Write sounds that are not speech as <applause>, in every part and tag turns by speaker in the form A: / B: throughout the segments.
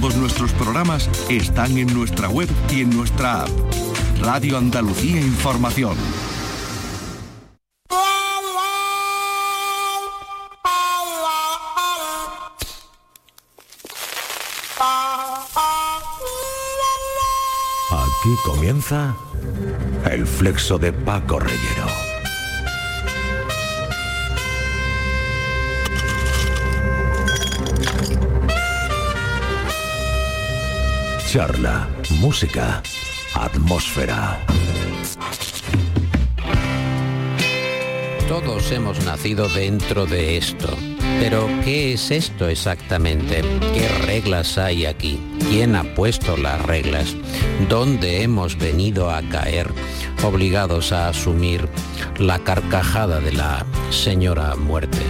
A: Todos nuestros programas están en nuestra web y en nuestra app. Radio Andalucía Información.
B: Aquí comienza el flexo de Paco Reyero. Charla, música, atmósfera.
C: Todos hemos nacido dentro de esto. Pero, ¿qué es esto exactamente? ¿Qué reglas hay aquí? ¿Quién ha puesto las reglas? ¿Dónde hemos venido a caer obligados a asumir la carcajada de la señora muerte?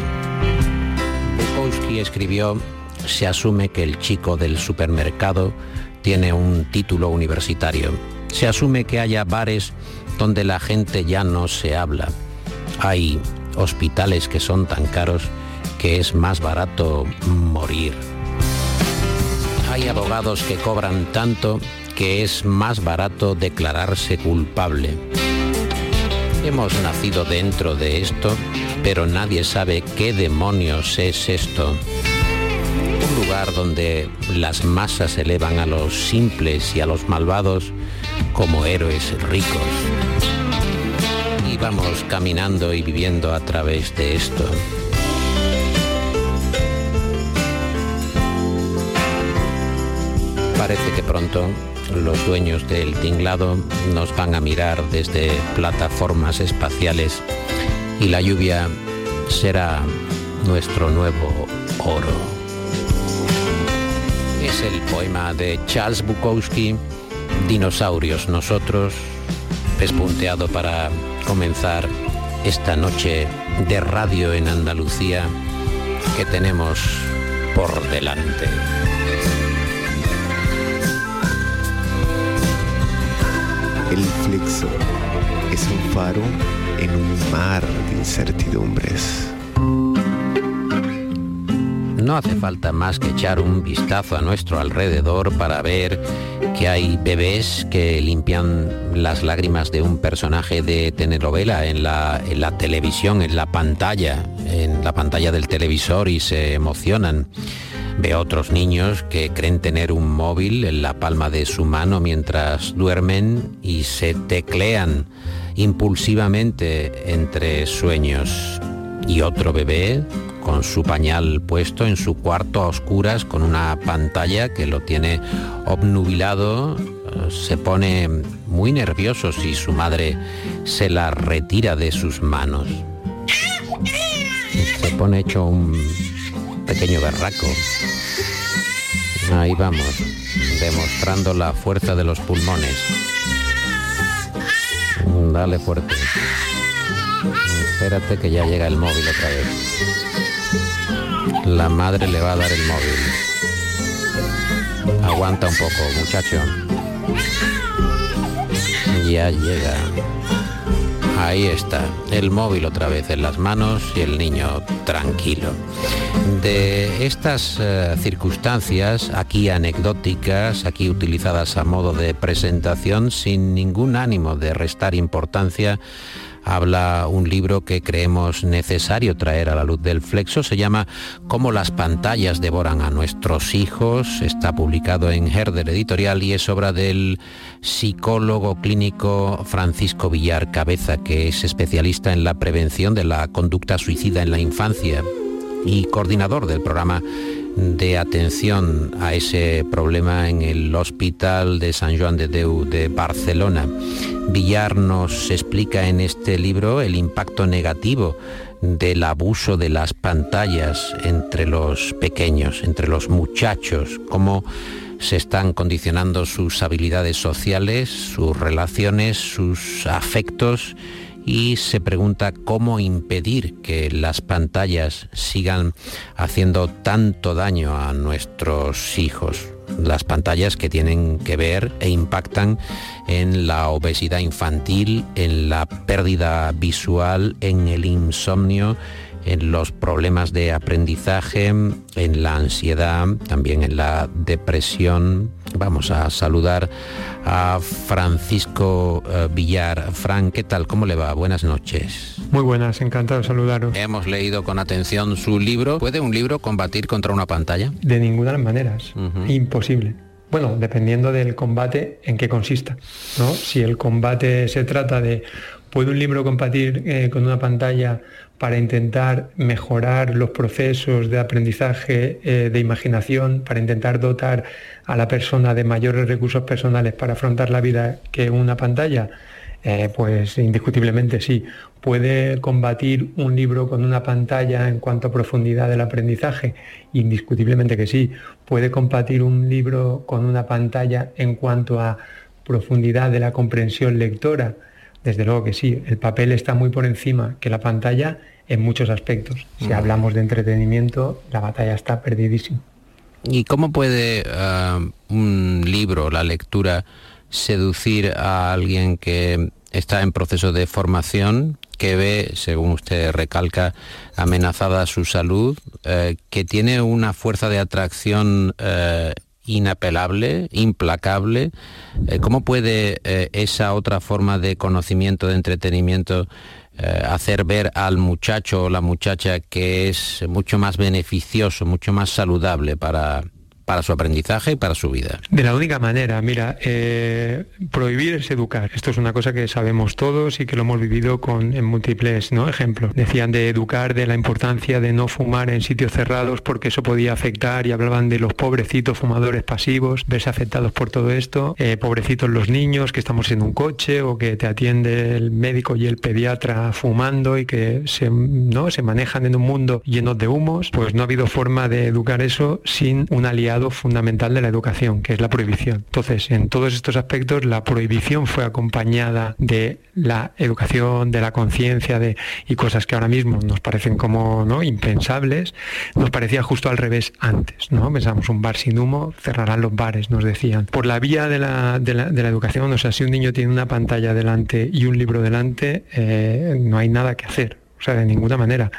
C: Bukowski escribió, se asume que el chico del supermercado tiene un título universitario. Se asume que haya bares donde la gente ya no se habla. Hay hospitales que son tan caros que es más barato morir. Hay abogados que cobran tanto que es más barato declararse culpable. Hemos nacido dentro de esto, pero nadie sabe qué demonios es esto. Un lugar donde las masas elevan a los simples y a los malvados como héroes ricos. Y vamos caminando y viviendo a través de esto. Parece que pronto los dueños del tinglado nos van a mirar desde plataformas espaciales y la lluvia será nuestro nuevo oro. Es el poema de Charles Bukowski, Dinosaurios Nosotros, pespunteado para comenzar esta noche de radio en Andalucía que tenemos por delante.
D: El flexo es un faro en un mar de incertidumbres.
C: No hace falta más que echar un vistazo a nuestro alrededor para ver que hay bebés que limpian las lágrimas de un personaje de telenovela en la, televisión, en la pantalla, en la pantalla del televisor y se emocionan. Veo otros niños que creen tener un móvil en la palma de su mano mientras duermen y se teclean impulsivamente entre sueños. Y otro bebé con su pañal puesto en su cuarto a oscuras con una pantalla que lo tiene obnubilado, se pone muy nervioso si su madre se la retira de sus manos. Se pone hecho un pequeño berraco. Ahí vamos, demostrando la fuerza de los pulmones. Dale fuerte. Espérate que ya llega el móvil otra vez. La madre le va a dar el móvil. Aguanta un poco, muchacho. Ya llega. Ahí está, el móvil otra vez en las manos y el niño tranquilo. De estas eh, circunstancias, aquí anecdóticas, aquí utilizadas a modo de presentación, sin ningún ánimo de restar importancia, habla un libro que creemos necesario traer a la luz del flexo. Se llama Cómo las pantallas devoran a nuestros hijos. Está publicado en Herder Editorial y es obra del psicólogo clínico Francisco Villar Cabeza, que es especialista en la prevención de la conducta suicida en la infancia y coordinador del programa de atención a ese problema en el Hospital de San Joan de Deu de Barcelona. Villar nos explica en este libro el impacto negativo del abuso de las pantallas entre los pequeños, entre los muchachos, cómo se están condicionando sus habilidades sociales, sus relaciones, sus afectos y se pregunta cómo impedir que las pantallas sigan haciendo tanto daño a nuestros hijos. Las pantallas que tienen que ver e impactan en la obesidad infantil, en la pérdida visual, en el insomnio, en los problemas de aprendizaje, en la ansiedad, también en la depresión. Vamos a saludar a Francisco eh, Villar. Fran, ¿qué tal? ¿Cómo le va? Buenas noches.
E: Muy buenas, encantado de saludaros.
C: Hemos leído con atención su libro. ¿Puede un libro combatir contra una pantalla?
E: De ninguna de las maneras. Imposible. Bueno, dependiendo del combate en qué consista. ¿no? Si el combate se trata de, ¿puede un libro combatir eh, con una pantalla para intentar mejorar los procesos de aprendizaje, eh, de imaginación, para intentar dotar a la persona de mayores recursos personales para afrontar la vida que una pantalla? Eh, pues indiscutiblemente sí. ¿Puede combatir un libro con una pantalla en cuanto a profundidad del aprendizaje? Indiscutiblemente que sí. ¿Puede combatir un libro con una pantalla en cuanto a profundidad de la comprensión lectora? Desde luego que sí. El papel está muy por encima que la pantalla en muchos aspectos. Si hablamos de entretenimiento, la batalla está perdidísima.
C: ¿Y cómo puede uh, un libro, la lectura, seducir a alguien que está en proceso de formación, que ve, según usted recalca, amenazada su salud, eh, que tiene una fuerza de atracción eh, inapelable, implacable. Eh, ¿Cómo puede esa otra forma de conocimiento, de entretenimiento, hacer ver al muchacho o la muchacha que es mucho más beneficioso, mucho más saludable para, para su aprendizaje y para su vida.
E: De la única manera, mira, eh, prohibir es educar. Esto es una cosa que sabemos todos y que lo hemos vivido con, en múltiples ¿no? ejemplos. Decían de educar de la importancia de no fumar en sitios cerrados porque eso podía afectar y hablaban de los pobrecitos fumadores pasivos, verse afectados por todo esto, eh, pobrecitos los niños que estamos en un coche o que te atiende el médico y el pediatra fumando y que se, ¿no? se manejan en un mundo lleno de humos, pues no ha habido forma de educar eso sin un aliado fundamental de la educación, que es la prohibición. Entonces, en todos estos aspectos, la prohibición fue acompañada de la educación, de la conciencia de, y cosas que ahora mismo nos parecen como ¿no? impensables, nos parecía justo al revés antes. ¿no? Pensamos un bar sin humo, cerrarán los bares, nos decían. Por la vía de la, de la, educación, o sea, si un niño tiene una pantalla delante y un libro delante, eh, no hay nada que hacer o sea, de ninguna manera,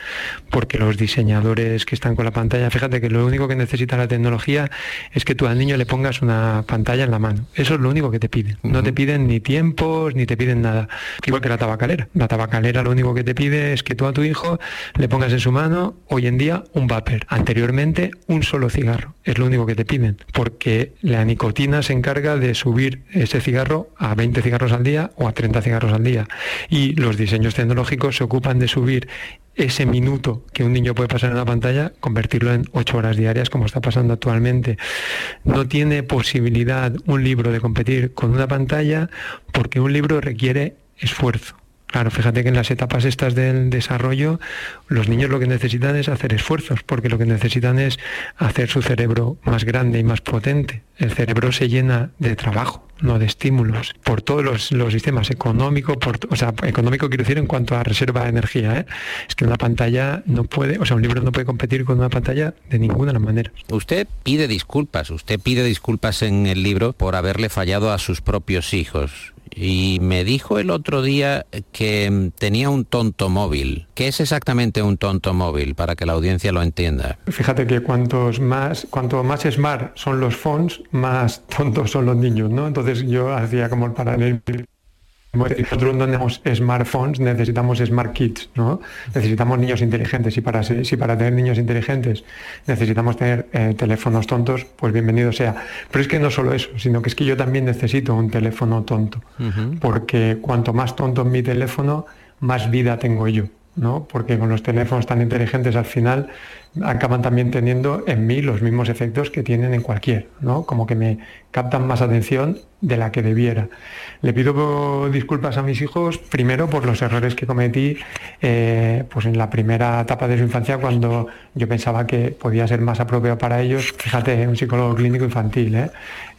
E: porque los diseñadores que están con la pantalla, fíjate que lo único que necesita la tecnología es que tú al niño le pongas una pantalla en la mano. Eso es lo único que te piden. No te piden ni tiempos, ni te piden nada. Igual que la tabacalera. La tabacalera lo único que te pide es que tú a tu hijo le pongas en su mano, hoy en día, un vapor. Anteriormente, un solo cigarro. Es lo único que te piden, porque la nicotina se encarga de subir ese cigarro a 20 cigarros al día o a 30 cigarros al día. Y los diseños tecnológicos se ocupan de subir ese minuto que un niño puede pasar en la pantalla, convertirlo en ocho horas diarias, como está pasando actualmente. No tiene posibilidad un libro de competir con una pantalla porque un libro requiere esfuerzo. Claro, fíjate que en las etapas estas del desarrollo, los niños lo que necesitan es hacer esfuerzos, porque lo que necesitan es hacer su cerebro más grande y más potente. El cerebro se llena de trabajo, no de estímulos, por todos los, sistemas económicos, o sea, económico quiero decir en cuanto a reserva de energía. ¿eh? Es que una pantalla no puede, o sea, un libro no puede competir con una pantalla de ninguna manera.
C: Usted pide disculpas, usted pide disculpas en el libro por haberle fallado a sus propios hijos y me dijo el otro día que tenía un tonto móvil. ¿Qué es exactamente un tonto móvil para que la audiencia lo entienda?
E: Fíjate que cuantos más, cuanto más smart son los phones, más <laughs> tontos son los niños, ¿no? Entonces yo hacía como el paralelo nosotros no tenemos smartphones, necesitamos smart kids, ¿no? Necesitamos niños inteligentes y para, si para tener niños inteligentes necesitamos tener eh, teléfonos tontos, pues bienvenido sea. Pero es que no solo eso, sino que es que yo también necesito un teléfono tonto, porque cuanto más tonto es mi teléfono, más vida tengo yo, ¿no? Porque con los teléfonos tan inteligentes al final acaban también teniendo en mí los mismos efectos que tienen en cualquier, ¿no? Como que me captan más atención de la que debiera. Le pido disculpas a mis hijos, primero por los errores que cometí eh, pues en la primera etapa de su infancia, cuando yo pensaba que podía ser más apropiado para ellos. Fíjate, un psicólogo clínico infantil, ¿eh?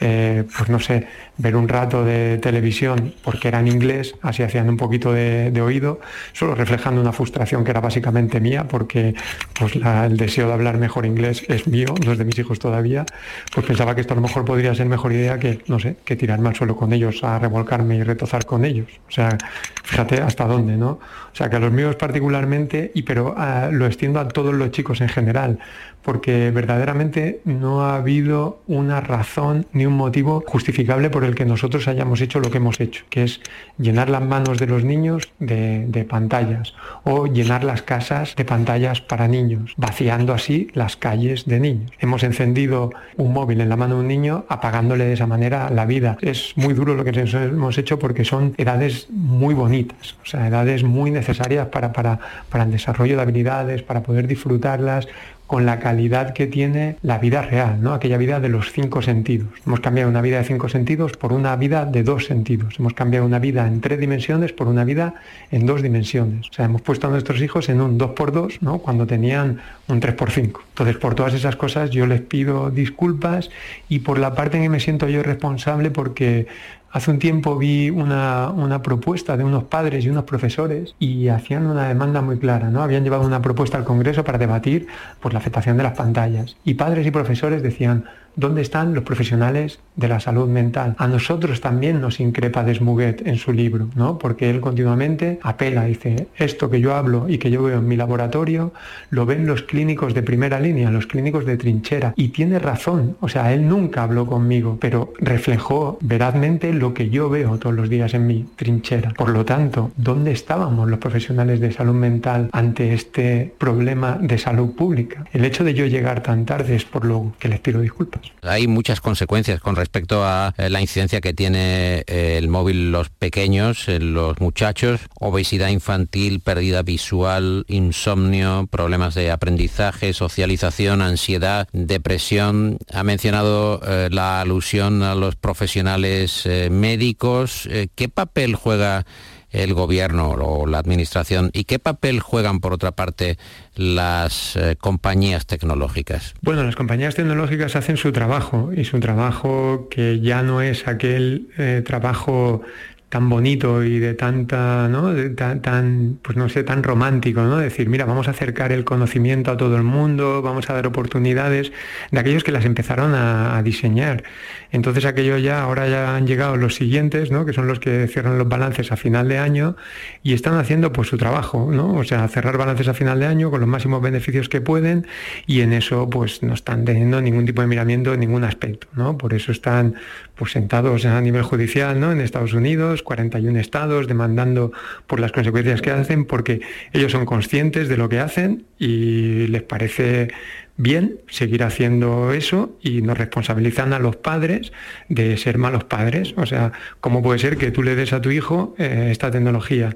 E: Eh, pues no sé, ver un rato de televisión porque era en inglés, así hacían un poquito de, oído, solo reflejando una frustración que era básicamente mía, porque pues el deseo de hablar mejor inglés es mío, no es de mis hijos todavía, pues pensaba que esto a lo mejor podría ser mejor idea que, no sé, que tirarme al suelo con ellos, a revolcarme y retozar con ellos. O sea, fíjate hasta dónde, ¿no? O sea, que a los míos particularmente, y pero ah, lo extiendo a todos los chicos en general porque verdaderamente no ha habido una razón ni un motivo justificable por el que nosotros hayamos hecho lo que hemos hecho, que es llenar las manos de los niños de, pantallas o llenar las casas de pantallas para niños, vaciando así las calles de niños. Hemos encendido un móvil en la mano de un niño apagándole de esa manera la vida. Es muy duro lo que hemos hecho porque son edades muy bonitas, o sea, edades muy necesarias para, para, para el desarrollo de habilidades, para poder disfrutarlas con la calidad que tiene la vida real, ¿no? aquella vida de los cinco sentidos. Hemos cambiado una vida de cinco sentidos por una vida de dos sentidos. Hemos cambiado una vida en tres dimensiones por una vida en dos dimensiones. O sea, hemos puesto a nuestros hijos en un 2x2 ¿no? cuando tenían un 3x5. Entonces, por todas esas cosas yo les pido disculpas y por la parte en que me siento yo responsable porque Hace un tiempo vi una, propuesta de unos padres y unos profesores y hacían una demanda muy clara, ¿no? Habían llevado una propuesta al Congreso para debatir por la afectación de las pantallas. Y padres y profesores decían, ¿Dónde están los profesionales de la salud mental? A nosotros también nos increpa Desmuguet en su libro, ¿no? Porque él continuamente apela, dice, esto que yo hablo y que yo veo en mi laboratorio, lo ven los clínicos de primera línea, los clínicos de trinchera. Y tiene razón, o sea, él nunca habló conmigo, pero reflejó verazmente lo que yo veo todos los días en mi trinchera. Por lo tanto, ¿dónde estábamos los profesionales de salud mental ante este problema de salud pública? El hecho de yo llegar tan tarde es por lo que les pido disculpas.
C: Hay muchas consecuencias con respecto a eh, la incidencia que tiene eh, el móvil los pequeños, los muchachos, obesidad infantil, pérdida visual, insomnio, problemas de aprendizaje, socialización, ansiedad, depresión. Ha mencionado eh, la alusión a los profesionales médicos. ¿Qué papel juega el gobierno o la administración y qué papel juegan por otra parte las eh, compañías tecnológicas?
E: Bueno, las compañías tecnológicas hacen su trabajo y su trabajo que ya no es aquel eh, trabajo tan bonito y de tanta, ¿no? tan, pues no sé, tan romántico, ¿no? Decir, mira, vamos a acercar el conocimiento a todo el mundo, vamos a dar oportunidades de aquellos que las empezaron a, diseñar. Entonces aquello ya, ahora ya han llegado los siguientes, ¿no? Que son los que cierran los balances a final de año y están haciendo pues su trabajo, ¿no? O sea, cerrar balances a final de año con los máximos beneficios que pueden y en eso pues no están teniendo ningún tipo de miramiento en ningún aspecto, ¿no? Por eso están pues sentados a nivel judicial, ¿no? En Estados Unidos 41 estados demandando por las consecuencias que hacen, porque ellos son conscientes de lo que hacen y les parece bien seguir haciendo eso y nos responsabilizan a los padres de ser malos padres. O sea, ¿cómo puede ser que tú le des a tu hijo eh, esta tecnología?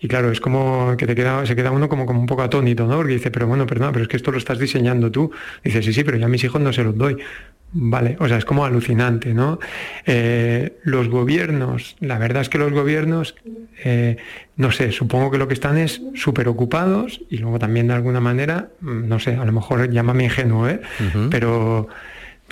E: Y claro, es como que te queda, se queda uno como, como un poco atónito, ¿no? Porque dice, pero bueno, perdón, pero es que esto lo estás diseñando tú. Dice, sí, sí, pero ya a mis hijos no se los doy. Vale, o sea, es como alucinante, ¿no? Eh, los gobiernos, la verdad es que los gobiernos, eh, no sé, supongo que lo que están es súper ocupados y luego también de alguna manera, mm, no sé, a lo mejor llámame ingenuo, ¿eh? Pero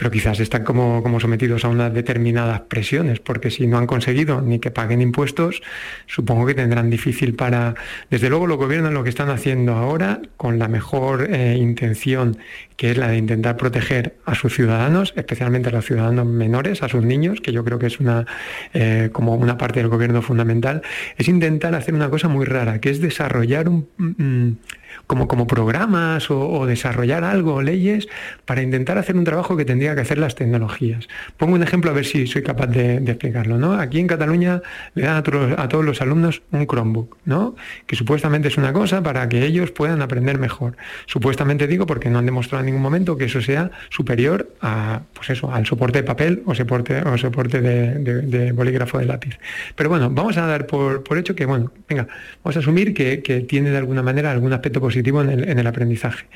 E: pero quizás están como, como sometidos a unas determinadas presiones, porque si no han conseguido ni que paguen impuestos, supongo que tendrán difícil para... Desde luego los gobiernos lo que están haciendo ahora, con la mejor eh, intención, que es la de intentar proteger a sus ciudadanos, especialmente a los ciudadanos menores, a sus niños, que yo creo que es una, eh, como una parte del gobierno fundamental, es intentar hacer una cosa muy rara, que es desarrollar un... Como, como programas o, desarrollar algo, leyes, para intentar hacer un trabajo que tendría que hacer las tecnologías. Pongo un ejemplo a ver si soy capaz de, explicarlo. ¿no? Aquí en Cataluña le dan a, todos los alumnos un Chromebook, ¿no? que supuestamente es una cosa para que ellos puedan aprender mejor. Supuestamente digo porque no han demostrado en ningún momento que eso sea superior a, pues eso, al soporte de papel o soporte, o soporte de, bolígrafo de lápiz. Pero bueno, vamos a dar por, hecho que, bueno, venga, vamos a asumir que, que tiene de alguna manera algún aspecto positivo en el, aprendizaje.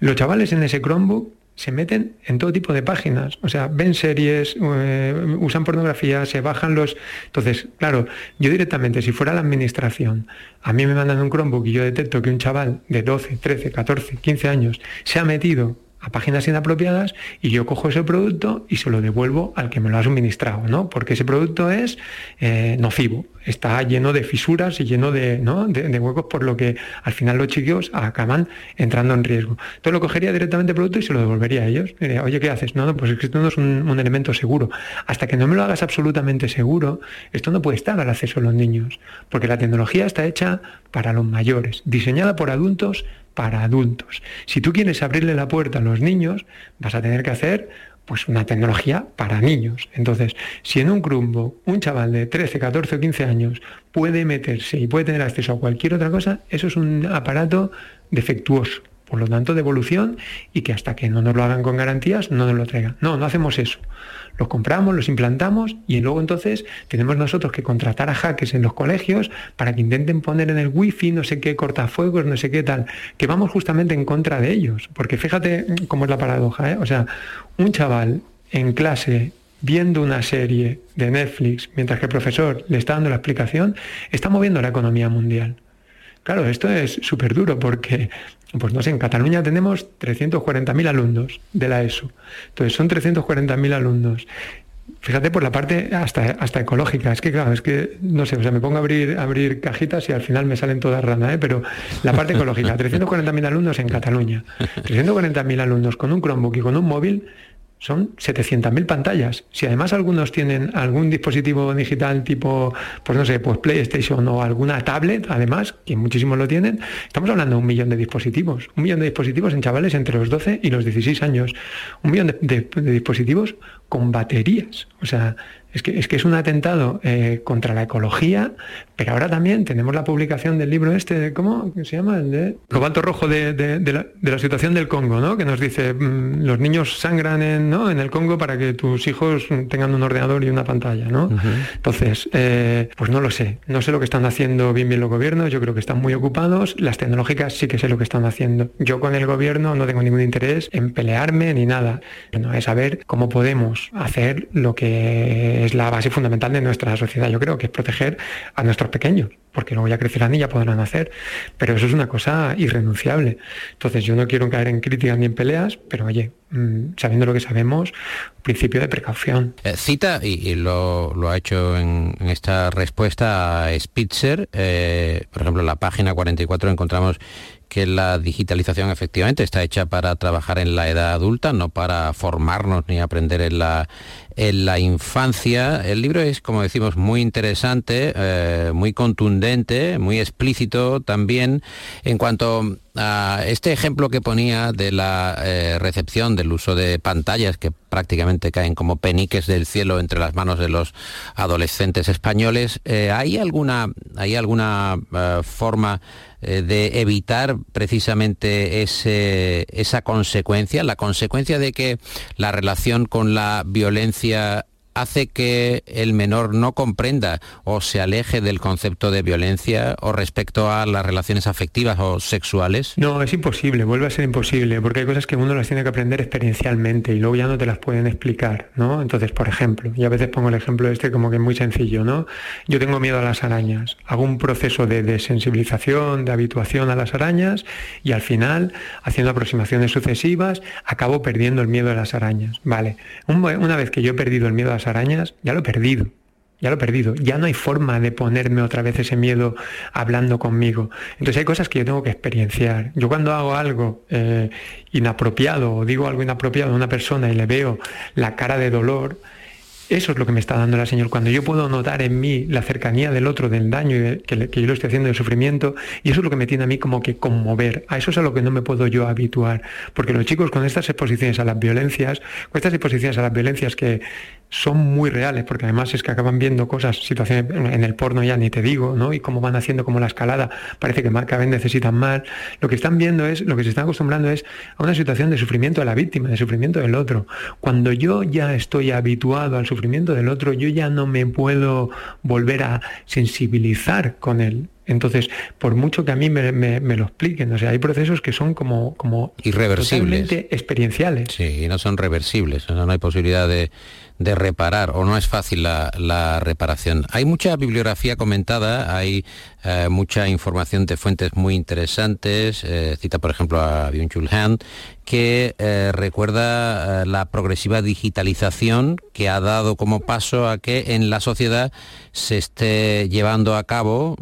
E: Los chavales en ese Chromebook se meten en todo tipo de páginas, o sea, ven series, eh, usan pornografía, se bajan los... Entonces, claro, yo directamente, si fuera la administración, a mí me mandan un Chromebook y yo detecto que un chaval de 12, 13, 14, 15 años se ha metido a páginas inapropiadas y yo cojo ese producto y se lo devuelvo al que me lo ha suministrado, ¿no? Porque ese producto es eh, nocivo, está lleno de fisuras y lleno de, de, huecos, por lo que al final los chicos acaban entrando en riesgo. Entonces lo cogería directamente el producto y se lo devolvería a ellos. Oye, ¿qué haces? No, no, pues es que esto no es un, un elemento seguro. Hasta que no me lo hagas absolutamente seguro, esto no puede estar al acceso de los niños, porque la tecnología está hecha para los mayores, diseñada por adultos para adultos. Si tú quieres abrirle la puerta a los niños, vas a tener que hacer pues una tecnología para niños. Entonces, si en un crumbo un chaval de 13, 14 o 15 años puede meterse y puede tener acceso a cualquier otra cosa, eso es un aparato defectuoso por lo tanto de evolución y que hasta que no nos lo hagan con garantías no nos lo traigan. No, no hacemos eso. Los compramos, los implantamos y luego entonces tenemos nosotros que contratar a hackers en los colegios para que intenten poner en el wifi no sé qué cortafuegos, no sé qué tal, que vamos justamente en contra de ellos. Porque fíjate cómo es la paradoja, ¿eh? o sea, un chaval en clase viendo una serie de Netflix mientras que el profesor le está dando la explicación, está moviendo la economía mundial. Claro, esto es súper duro porque pues no sé, en Cataluña tenemos 340.000 alumnos de la ESO. Entonces son 340.000 alumnos. Fíjate por la parte hasta, hasta ecológica. Es que claro, es que no sé, o sea, me pongo a abrir, abrir cajitas y al final me salen todas ranas, ¿eh? pero la parte ecológica, <laughs> 340.000 alumnos en Cataluña, 340.000 alumnos con un Chromebook y con un móvil, son 700.000 pantallas. Si además algunos tienen algún dispositivo digital tipo, pues no sé, pues PlayStation o alguna tablet, además, que muchísimos lo tienen, estamos hablando de un millón de dispositivos. Un millón de dispositivos en chavales entre los 12 y los 16 años. Un millón de dispositivos con baterías. O sea, es que, es que es un atentado eh, contra la ecología, pero ahora también tenemos la publicación del libro este, ¿cómo se llama? El de Cobalto Rojo de, la, situación del Congo, ¿no? Que nos dice, mm, los niños sangran en, ¿no? en el Congo para que tus hijos tengan un ordenador y una pantalla, ¿no? Entonces, eh, pues no lo sé, no sé lo que están haciendo bien bien los gobiernos, yo creo que están muy ocupados, las tecnológicas sí que sé lo que están haciendo. Yo con el gobierno no tengo ningún interés en pelearme ni nada, no es saber cómo podemos hacer lo que es la base fundamental de nuestra sociedad. Yo creo que es proteger a nuestros pequeños, porque luego ya crecerán y ya podrán hacer. Pero eso es una cosa irrenunciable. Entonces yo no quiero caer en críticas ni en peleas, pero oye, mm, sabiendo lo que sabemos, principio de precaución.
C: Eh, cita, y, lo, ha hecho en, esta respuesta a Spitzer, eh, por ejemplo, en la página 44 encontramos que la digitalización efectivamente está hecha para trabajar en la edad adulta, no para formarnos ni aprender en la, en la infancia. El libro es, como decimos, muy interesante, eh, muy contundente, muy explícito también en cuanto a este ejemplo que ponía de la eh, recepción del uso de pantallas que prácticamente caen como peniques del cielo entre las manos de los adolescentes españoles. Eh, ¿Hay alguna, hay alguna forma de evitar precisamente ese, esa consecuencia, la consecuencia de que la relación con la violencia hace que el menor no comprenda o se aleje del concepto de violencia o respecto a las relaciones afectivas o sexuales?
E: No, es imposible, vuelve a ser imposible, porque hay cosas que uno las tiene que aprender experiencialmente y luego ya no te las pueden explicar, ¿no? Entonces, por ejemplo, y a veces pongo el ejemplo este como que es muy sencillo, ¿no? Yo tengo miedo a las arañas, hago un proceso de desensibilización, de habituación a las arañas y al final, haciendo aproximaciones sucesivas, acabo perdiendo el miedo a las arañas, ¿vale? Una vez que yo he perdido el miedo a las arañas, ya lo he perdido. Ya lo he perdido. Ya no hay forma de ponerme otra vez ese miedo hablando conmigo. Entonces hay cosas que yo tengo que experienciar. Yo cuando hago algo eh, inapropiado o digo algo inapropiado a una persona y le veo la cara de dolor, eso es lo que me está dando la señal. Cuando yo puedo notar en mí la cercanía del otro, del daño que, yo lo estoy haciendo, del sufrimiento, y eso es lo que me tiene a mí como que conmover. A eso es a lo que no me puedo yo habituar. Porque los chicos con estas exposiciones a las violencias, con estas exposiciones a las violencias que son muy reales, porque además es que acaban viendo cosas, situaciones en el porno ya ni te digo, ¿no? Y cómo van haciendo como la escalada, parece que cada vez necesitan más. Lo que están viendo es, lo que se están acostumbrando es a una situación de sufrimiento de la víctima, de sufrimiento del otro. Cuando yo ya estoy habituado al sufrimiento del otro, yo ya no me puedo volver a sensibilizar con él. Entonces, por mucho que a mí me, lo expliquen, o sea, hay procesos que son como, como
C: irreversibles,
E: experienciales.
C: Sí, no son reversibles, no hay posibilidad de, de reparar o no es fácil la, reparación. Hay mucha bibliografía comentada, hay eh, mucha información de fuentes muy interesantes, eh, cita por ejemplo a Byung-Chul que eh, recuerda la progresiva digitalización que ha dado como paso a que en la sociedad se esté llevando a cabo,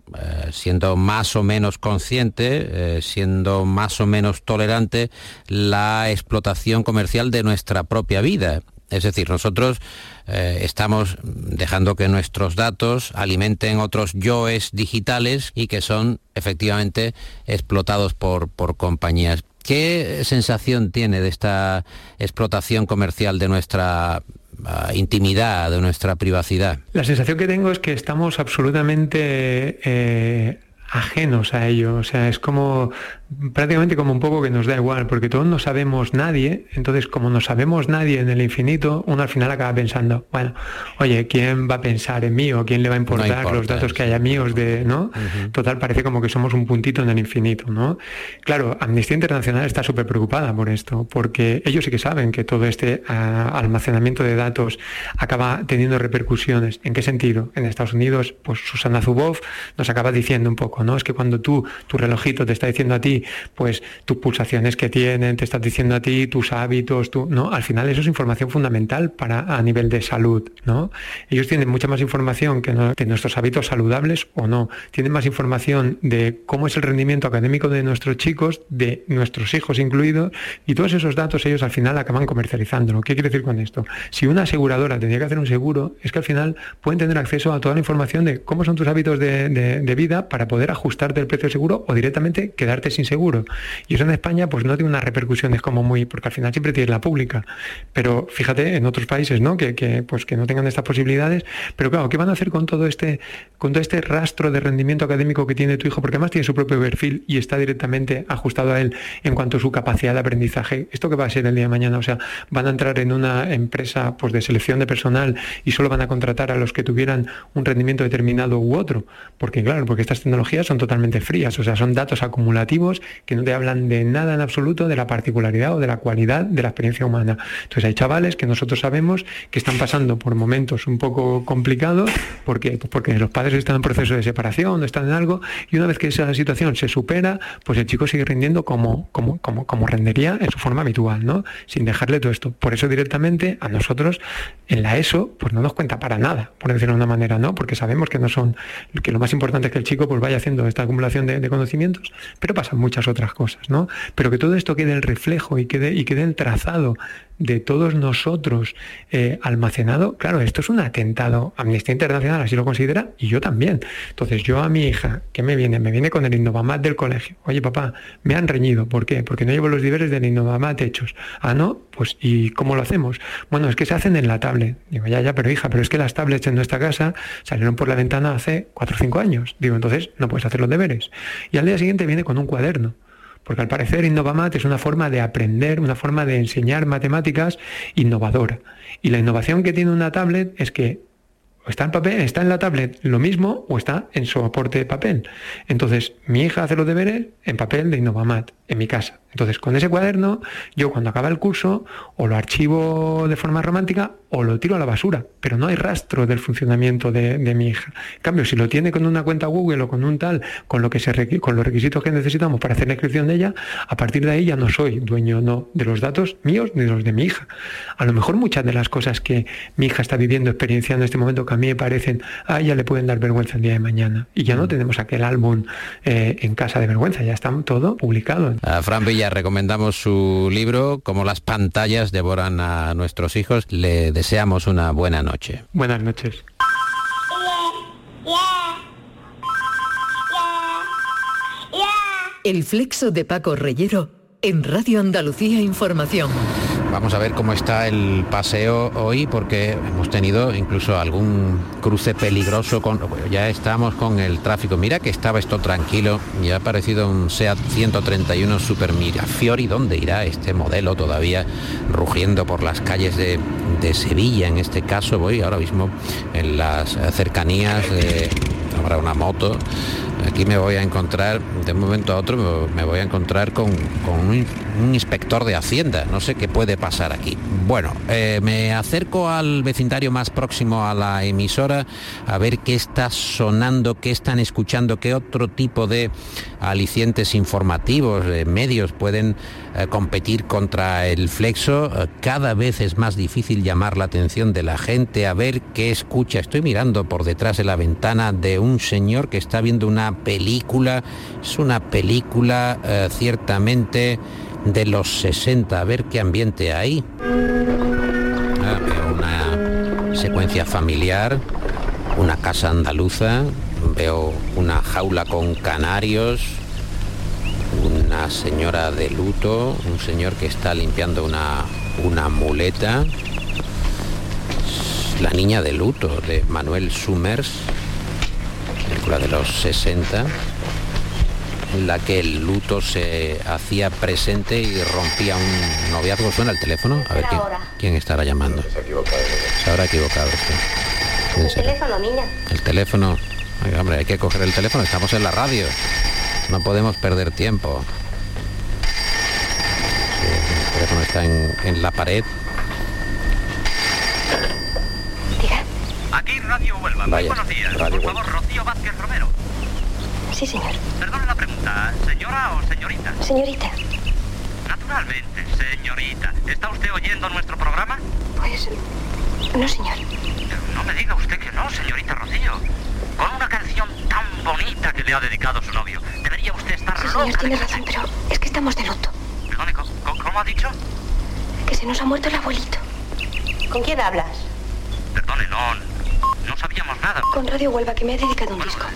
C: siendo más o menos consciente, siendo más o menos tolerante, la explotación comercial de nuestra propia vida. Es decir, nosotros eh, estamos dejando que nuestros datos alimenten otros yoes digitales y que son efectivamente explotados por, por compañías. ¿Qué sensación tiene de esta explotación comercial de nuestra ah, intimidad, de nuestra privacidad?
E: La sensación que tengo es que estamos absolutamente eh, ajenos a ello. O sea, es como prácticamente como un poco que nos da igual, porque todos no sabemos nadie, entonces como no sabemos nadie en el infinito, uno al final acaba pensando, bueno, oye, ¿quién va a pensar en mí o quién le va a importar los datos que haya míos de, ¿no? Total, parece como que somos un puntito en el infinito, ¿no? Claro, Amnistía Internacional está súper preocupada por esto, porque ellos sí que saben que todo este ah, almacenamiento de datos acaba teniendo repercusiones. ¿En qué sentido? En Estados Unidos, pues Susana Zuboff nos acaba diciendo un poco, ¿no? Es que cuando tú, tu relojito te está diciendo a ti, pues tus pulsaciones que tienen, te estás diciendo a ti tus hábitos, ¿no? Al final eso es información fundamental para a nivel de salud, ¿no? Ellos tienen mucha más información que, nuestros hábitos saludables o no. Tienen más información de cómo es el rendimiento académico de nuestros chicos, de nuestros hijos incluidos, y todos esos datos ellos al final acaban comercializándolo. ¿Qué quiere decir con esto? Si una aseguradora tendría que hacer un seguro, es que al final pueden tener acceso a toda la información de cómo son tus hábitos de, de vida para poder ajustarte el precio seguro o directamente quedarte sin seguro. Y eso en España pues no tiene unas repercusiones como muy, porque al final siempre tiene la pública. Pero fíjate en otros países, ¿no? Que, pues que no tengan estas posibilidades. Pero claro, ¿qué van a hacer con todo este, con todo este rastro de rendimiento académico que tiene tu hijo? Porque además tiene su propio perfil y está directamente ajustado a él en cuanto a su capacidad de aprendizaje. ¿Esto qué va a ser el día de mañana? O sea, van a entrar en una empresa pues de selección de personal y solo van a contratar a los que tuvieran un rendimiento determinado u otro. Porque claro, porque estas tecnologías son totalmente frías, o sea, son datos acumulativos que no te hablan de nada en absoluto de la particularidad o de la cualidad de la experiencia humana. Entonces hay chavales que nosotros sabemos que están pasando por momentos un poco complicados porque, pues porque los padres están en proceso de separación, están en algo, y una vez que esa situación se supera, pues el chico sigue rindiendo como, como, como, como rendería en su forma habitual, ¿no? Sin dejarle todo esto. Por eso directamente a nosotros en la ESO, pues no nos cuenta para nada, por decirlo de una manera, ¿no? Porque sabemos que no son, que lo más importante es que el chico pues vaya haciendo esta acumulación de, conocimientos, pero pasan muchas otras cosas, ¿no? Pero que todo esto quede el reflejo y quede, y quede el trazado de todos nosotros eh, almacenado, claro, esto es un atentado. Amnistía Internacional así lo considera y yo también. Entonces yo a mi hija, ¿qué me viene? Me viene con el Innovamat del colegio. Oye papá, me han reñido. ¿Por qué? Porque no llevo los deberes del Innovamat hechos. Ah, no, pues ¿y cómo lo hacemos? Bueno, es que se hacen en la tablet. Digo, ya, ya, pero hija, pero es que las tablets en nuestra casa salieron por la ventana hace cuatro o cinco años. Digo, entonces no puedes hacer los deberes. Y al día siguiente viene con un cuaderno porque al parecer Innovamat es una forma de aprender, una forma de enseñar matemáticas innovadora. Y la innovación que tiene una tablet es que está en papel, está en la tablet lo mismo o está en su aporte de papel. Entonces, mi hija hace los deberes en papel de Innovamat, en mi casa. Entonces, con ese cuaderno, yo cuando acaba el curso, o lo archivo de forma romántica, o lo tiro a la basura, pero no hay rastro del funcionamiento de, mi hija. En cambio, si lo tiene con una cuenta Google o con un tal, con, lo que se con los requisitos que necesitamos para hacer la inscripción de ella, a partir de ahí ya no soy dueño no de los datos míos ni de los de mi hija. A lo mejor muchas de las cosas que mi hija está viviendo, experienciando en este momento, que a mí me parecen, a ella le pueden dar vergüenza el día de mañana. Y ya no mm. tenemos aquel álbum eh, en casa de vergüenza, ya está todo publicado.
C: A Fran Villa recomendamos su libro, Como las pantallas devoran a nuestros hijos. Le deseamos una buena noche.
E: Buenas noches.
F: El flexo de Paco Reyero en Radio Andalucía Información.
C: Vamos a ver cómo está el paseo hoy porque hemos tenido incluso algún cruce peligroso con ya estamos con el tráfico. Mira que estaba esto tranquilo y ha aparecido un SEAT 131 Super Mira Fiori, ¿dónde irá este modelo todavía rugiendo por las calles de, Sevilla? En este caso voy ahora mismo en las cercanías habrá una moto Aquí me voy a encontrar, de un momento a otro, me voy a encontrar con, un, inspector de Hacienda. No sé qué puede pasar aquí. Bueno, eh, me acerco al vecindario más próximo a la emisora a ver qué está sonando, qué están escuchando, qué otro tipo de alicientes informativos, medios pueden eh, competir contra el flexo. Eh, cada vez es más difícil llamar la atención de la gente a ver qué escucha. Estoy mirando por detrás de la ventana de un señor que está viendo una película. Es una película eh, ciertamente de los 60. A ver qué ambiente hay. Ah, veo una secuencia familiar, una casa andaluza, veo una jaula con canarios, una señora de luto, un señor que está limpiando una, una muleta, la niña de luto de Manuel Summers, de los 60, en la que el luto se hacía presente y rompía un noviazgo. ¿Suena el teléfono? A ver quién, quién estará llamando. Se habrá equivocado.
G: El teléfono, niña.
C: El teléfono. hombre, hay que coger el teléfono, estamos en la radio. No podemos perder tiempo. el teléfono está en, la pared.
G: Diga.
H: Aquí Radio Huelva. Muy buenos días. Por favor, Rocío Vázquez Romero.
G: Sí, señor.
H: Perdón la pregunta, ¿señora o señorita?
G: Señorita.
H: Naturalmente, señorita. ¿Está usted oyendo nuestro programa?
G: Pues... No, señor.
H: No me diga usted que no, señorita Rocío. Con una canción tan bonita que le ha dedicado su novio. Debería usted estar
G: sí, señor, tiene razón, pero es que estamos de luto.
H: Perdone, ¿cómo, ha dicho?
G: Que se nos ha muerto el abuelito. ¿Con quién hablas?
H: Perdone, no, no sabíamos nada.
G: Con Radio Huelva, que me ha dedicado un disco.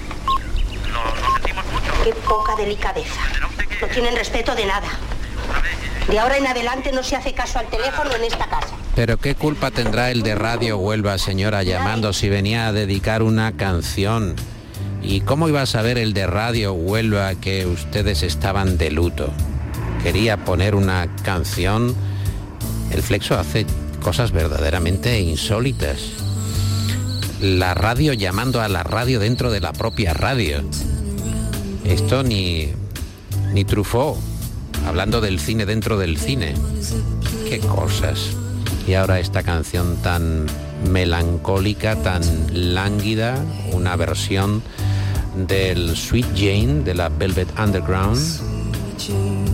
H: Lo, sentimos mucho.
G: Qué poca delicadeza. No tienen respeto de nada. De ahora en adelante no se hace caso al teléfono en esta casa.
C: Pero qué culpa tendrá el de Radio Huelva, señora, llamando si venía a dedicar una canción. ¿Y cómo iba a saber el de Radio Huelva que ustedes estaban de luto? Quería poner una canción. El Flexo hace cosas verdaderamente insólitas. La radio llamando a la radio dentro de la propia radio. Esto ni, ni hablando del cine dentro del cine. Qué cosas. Y ahora esta canción tan melancólica, tan lánguida, una versión del Sweet Jane de la Velvet Underground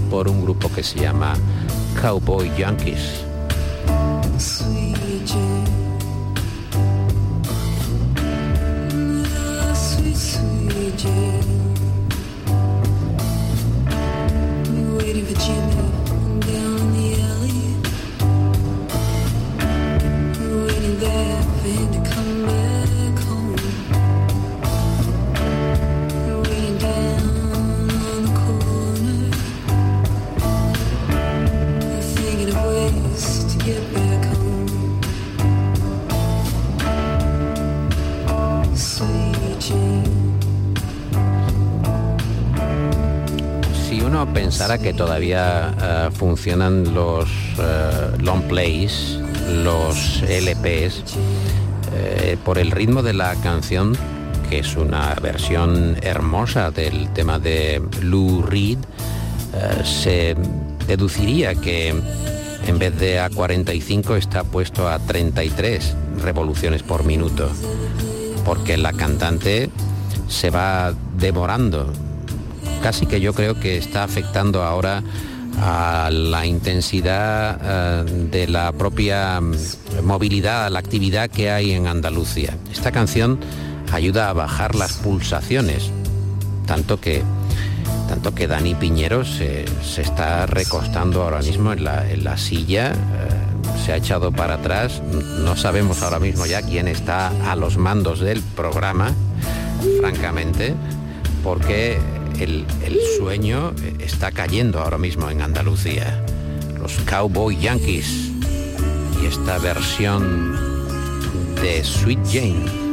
C: por un grupo que se llama Cowboy Yankees. Jimmy. Waiting for Jimmy. Pensara que todavía eh, funcionan los eh, long plays, los LPs, eh, por el ritmo de la canción, que es una versión hermosa del tema de Lou Reed, se deduciría que en vez de a 45 está puesto a 33 revoluciones por minuto, porque la cantante se va demorando casi que yo creo que está afectando ahora a la intensidad eh, de la propia mm, movilidad, la actividad que hay en Andalucía. Esta canción ayuda a bajar las pulsaciones, tanto que tanto que Dani Piñero se, está recostando ahora mismo en la, silla, eh, se ha echado para atrás, no sabemos ahora mismo ya quién está a los mandos del programa, francamente, porque el, sueño está cayendo ahora mismo en Andalucía. Los Cowboy Yankees y esta versión de Sweet Jane.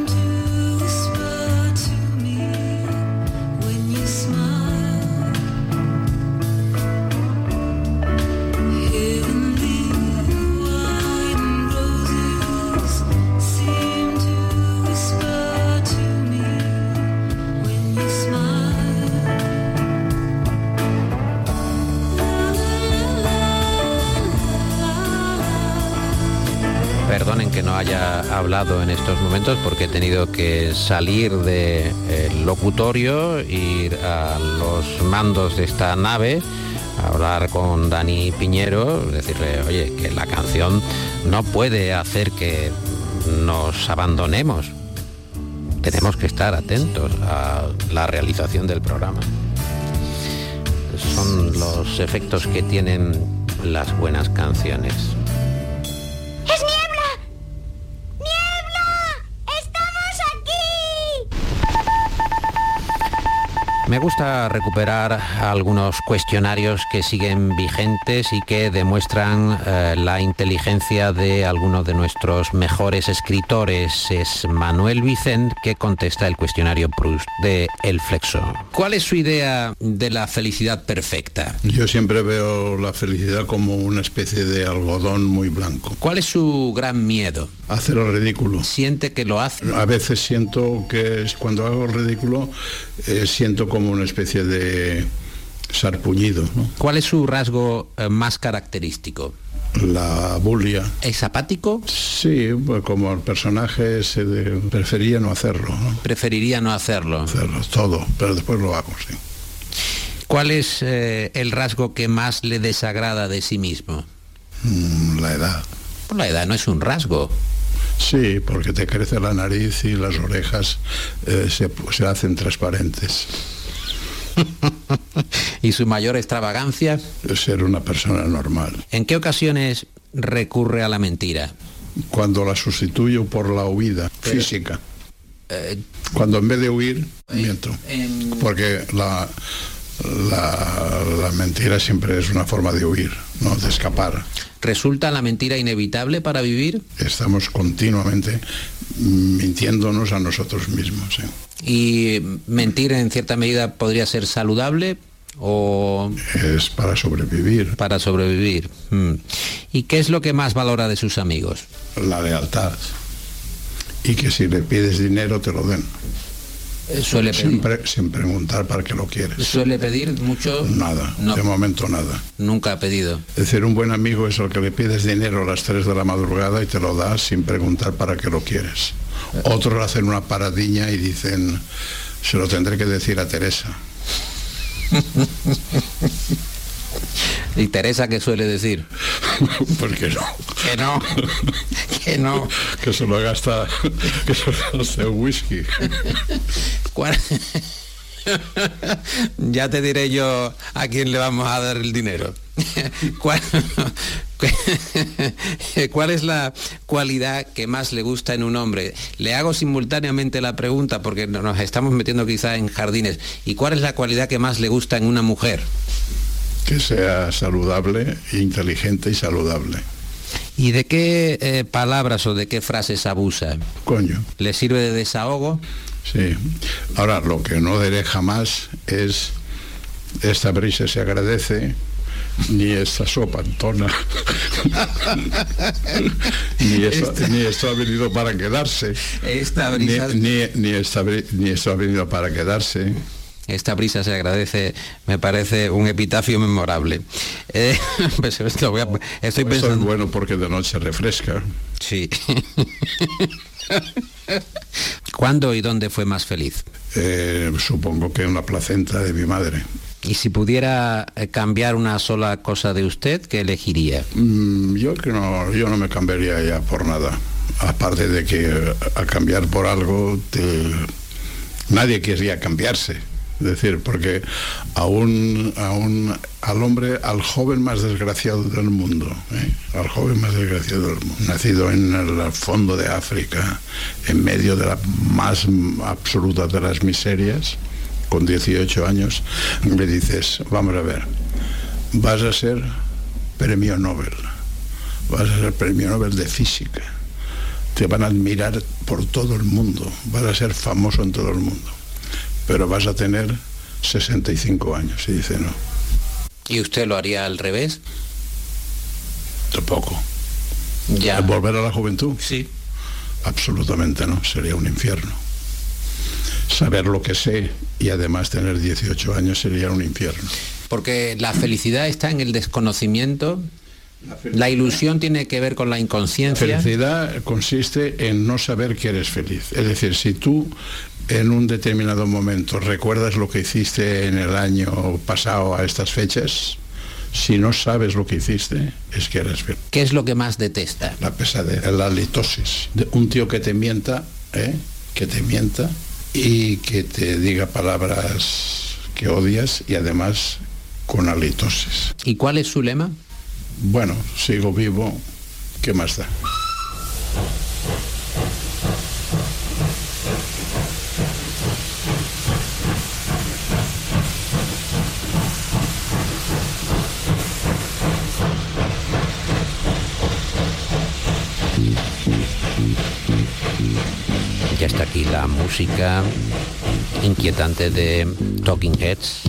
C: En estos momentos porque he tenido que salir del locutorio, ir a los mandos de esta nave, hablar con Dani Piñero, decirle, oye, que la canción no puede hacer que nos abandonemos. Tenemos que estar atentos a la realización del programa. Son los efectos que tienen las buenas canciones. Me gusta recuperar algunos cuestionarios que siguen vigentes y que demuestran eh, la inteligencia de algunos de nuestros mejores escritores. Es Manuel Vicent que contesta el cuestionario Proust de El Flexo. ¿Cuál es su idea de la felicidad perfecta?
I: Yo siempre veo la felicidad como una especie de algodón muy blanco.
C: ¿Cuál es su gran miedo?
I: Hacer el ridículo.
C: ¿Siente que lo hace?
I: A veces siento que cuando hago el ridículo eh, siento como una especie de sarpuñido. ¿no?
C: ¿Cuál es su rasgo eh, más característico?
I: La bulia.
C: ¿Es apático?
I: Sí, pues como el personaje se de- prefería no hacerlo. ¿no?
C: Preferiría no hacerlo.
I: Hacerlo todo, pero después lo hago, sí.
C: ¿Cuál es eh, el rasgo que más le desagrada de sí mismo?
I: Mm, La edad.
C: Pues la edad no es un rasgo.
I: Sí, porque te crece la nariz y las orejas eh, se, se hacen transparentes. <laughs>
C: ¿Y su mayor extravagancia?
I: Ser una persona normal.
C: ¿En qué ocasiones recurre a la mentira?
I: Cuando la sustituyo por la huida física. Cuando en vez de huir, miento. Porque la, la, la mentira siempre es una forma de huir, ¿no? de escapar.
C: ¿Resulta la mentira inevitable para vivir?
I: Estamos continuamente mintiéndonos a nosotros mismos. ¿eh?
C: ¿Y mentir en cierta medida podría ser saludable o
I: Es para sobrevivir.
C: para sobrevivir? Mm. ¿Y qué es lo que más valora de sus amigos?
I: La lealtad. Y que si le pides dinero te lo den.
C: ¿Suele pedir,
I: Siempre sin preguntar para qué lo quieres.
C: ¿Suele pedir mucho?
I: Nada,
C: No.
I: de momento nada.
C: Nunca ha pedido.
I: Es decir, un buen amigo es el que le pides dinero a las 3 de la madrugada y te lo da sin preguntar para qué lo quieres. Otros hacen una paradiña y dicen, se lo tendré que decir a Teresa. <laughs>
C: ¿Y Teresa qué suele decir? <laughs>
I: Porque no.
C: Que no, que no. <laughs>
I: Que se lo gasta, que se lo gasta en whisky. <laughs>
C: ¿Cuál- ya te diré yo a quién le vamos a dar el dinero. ¿Cuál, cuál es la cualidad que más le gusta en un hombre? Le hago simultáneamente la pregunta porque no- nos estamos metiendo quizá en jardines. ¿Y cuál es la cualidad que más le gusta en una mujer?
I: Que sea saludable, inteligente y saludable.
C: ¿Y de qué eh, palabras o de qué frases abusa?
I: Coño.
C: ¿Le sirve de desahogo?
I: Sí. Ahora, lo que no diré jamás es esta brisa se agradece, ni esta sopa entona, <laughs> ni, esto,
C: Esta-
I: ni esto ha venido para quedarse,
C: Esta brisa,
I: ni, ni esta ni esto ha venido para quedarse.
C: Esta brisa se agradece, me parece un epitafio memorable. Eh, <laughs> pues esto voy a- estoy
I: Esto es
C: pensando...
I: bueno porque de noche refresca.
C: Sí. <laughs> ¿Cuándo y dónde fue más feliz?
I: Eh, supongo que en la placenta de mi madre.
C: Y si pudiera eh, cambiar una sola cosa de usted, ¿qué elegiría?
I: Mm, Yo que no, yo no me cambiaría ya por nada. Aparte de que a cambiar por algo te- nadie querría cambiarse. Es decir, porque aún, aún al hombre, al joven más desgraciado del mundo, ¿eh? al joven más desgraciado del mundo, nacido en el fondo de África, en medio de la más absoluta de las miserias, con 18 años, le dices, vamos a ver, vas a ser premio Nobel, vas a ser premio Nobel de física, te van a admirar por todo el mundo, vas a ser famoso en todo el mundo, pero vas a tener 65 años. Y dice, no,
C: ¿Y usted lo haría al revés?
I: tampoco.
C: Ya.
I: ¿Volver a la juventud?
C: Sí.
I: Absolutamente no, sería un infierno. Saber lo que sé y además tener 18 años sería un infierno.
C: Porque la felicidad está en el desconocimiento. La ilusión tiene que ver con la inconsciencia.
I: Felicidad consiste en no saber que eres feliz. Es decir, si tú en un determinado momento recuerdas lo que hiciste en el año pasado a estas fechas, si no sabes lo que hiciste, es que eres feliz.
C: ¿Qué es lo que más detesta?
I: La pesadez, la litosis. De un tío que te mienta, ¿eh? que te mienta y que te diga palabras que odias y además con halitosis.
C: ¿Y cuál es su lema?
I: Bueno, sigo vivo, ¿qué más da?
C: Ya está aquí la música inquietante de Talking Heads.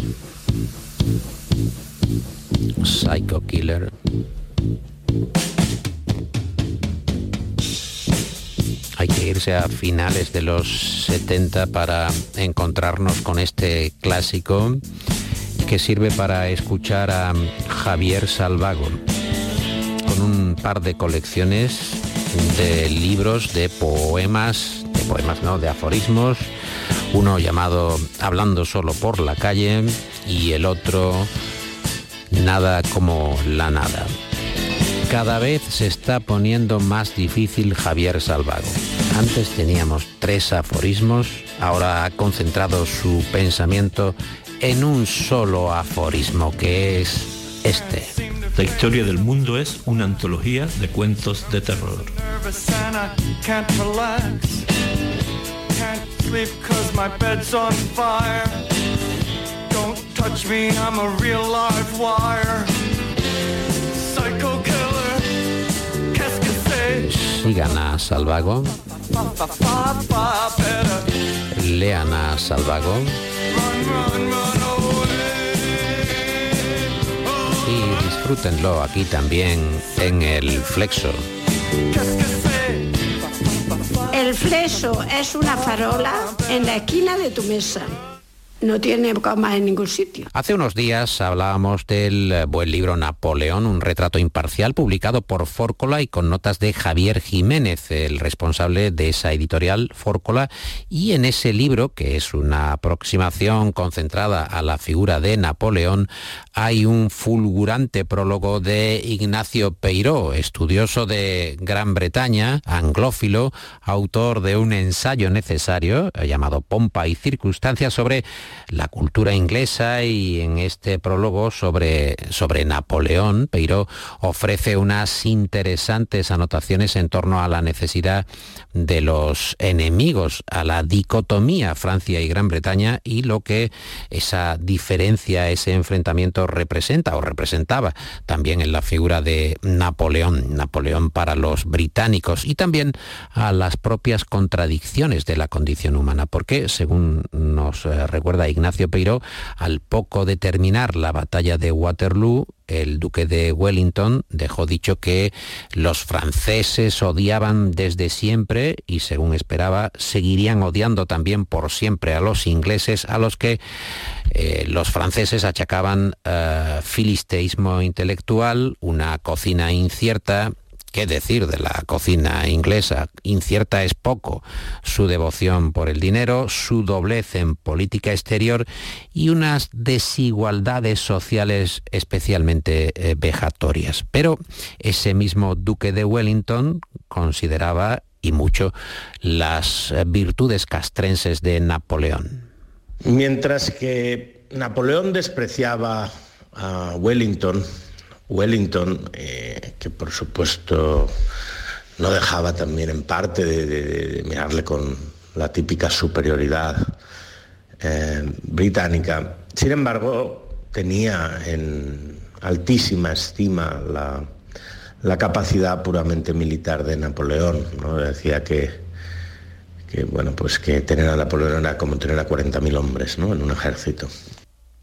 C: Psycho Killer. Hay que irse a finales de los 70 para encontrarnos con este clásico que sirve para escuchar a Javier Salvago con un par de colecciones de libros de poemas, poemas no, de aforismos, uno llamado Hablando solo por la calle y el otro Nada como la nada. Cada vez se está poniendo más difícil Javier Salvago. Antes teníamos tres aforismos, ahora ha concentrado su pensamiento en un solo aforismo que es este.
J: La historia del mundo es una antología de cuentos de terror.
C: Touch me, I'm a real live wire. Psycho killer, qu'est-ce que c'est? Sigan a Salvago. Lean a Salvago. Y disfrútenlo aquí también en el Flexo.
K: El flexo es una farola en la esquina de tu mesa no tiene cama en ningún sitio.
C: Hace unos días hablábamos del buen libro Napoleón, un retrato imparcial publicado por Fórcola y con notas de Javier Jiménez, el responsable de esa editorial Fórcola, y en ese libro, que es una aproximación concentrada a la figura de Napoleón, hay un fulgurante prólogo de Ignacio Peiró, estudioso de Gran Bretaña, anglófilo, autor de un ensayo necesario llamado Pompa y Circunstancias sobre la cultura inglesa y en este prólogo sobre, sobre Napoleón, Peiró ofrece unas interesantes anotaciones en torno a la necesidad de los enemigos, a la dicotomía Francia y Gran Bretaña y lo que esa diferencia, ese enfrentamiento representa o representaba también en la figura de Napoleón, Napoleón para los británicos y también a las propias contradicciones de la condición humana, porque según nos eh, recuerda Ignacio Peiró, al poco de terminar la batalla de Waterloo, el duque de Wellington dejó dicho que los franceses odiaban desde siempre y según esperaba seguirían odiando también por siempre a los ingleses a los que eh, los franceses achacaban eh, filisteísmo intelectual, una cocina incierta, ¿Qué decir de la cocina inglesa? Incierta es poco. Su devoción por el dinero, su doblez en política exterior y unas desigualdades sociales especialmente eh, vejatorias. Pero ese mismo duque de Wellington consideraba y mucho las eh, virtudes castrenses de Napoleón.
L: Mientras que Napoleón despreciaba a Wellington, Wellington, eh, que por supuesto no dejaba también en parte de, mirarle con la típica superioridad eh, británica. Sin embargo, tenía en altísima estima la, capacidad puramente militar de Napoleón. ¿no? Decía que, bueno, pues que tener a Napoleón era como tener a 40.000 hombres ¿no? en un ejército.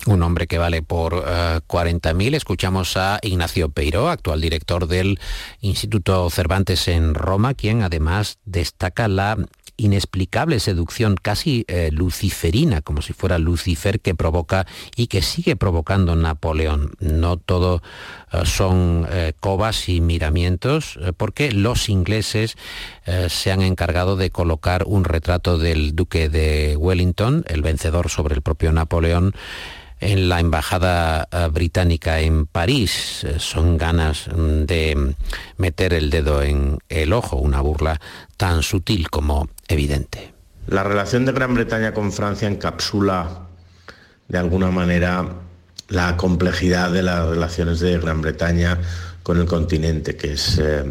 C: Un hombre que vale por 40.000. Eh, Escuchamos a Ignacio Peiro, actual director del Instituto Cervantes en Roma, quien además destaca la inexplicable seducción casi eh, luciferina, como si fuera Lucifer, que provoca y que sigue provocando Napoleón. No todo eh, son cobas y miramientos, porque los ingleses se han encargado de colocar un retrato del duque de Wellington, el vencedor sobre el propio Napoleón, en la embajada eh, británica en París. Eh, son ganas mm, de meter el dedo en el ojo, una burla tan sutil como evidente.
L: La relación de Gran Bretaña con Francia encapsula de alguna manera la complejidad de las relaciones de Gran Bretaña con el continente, que es eh,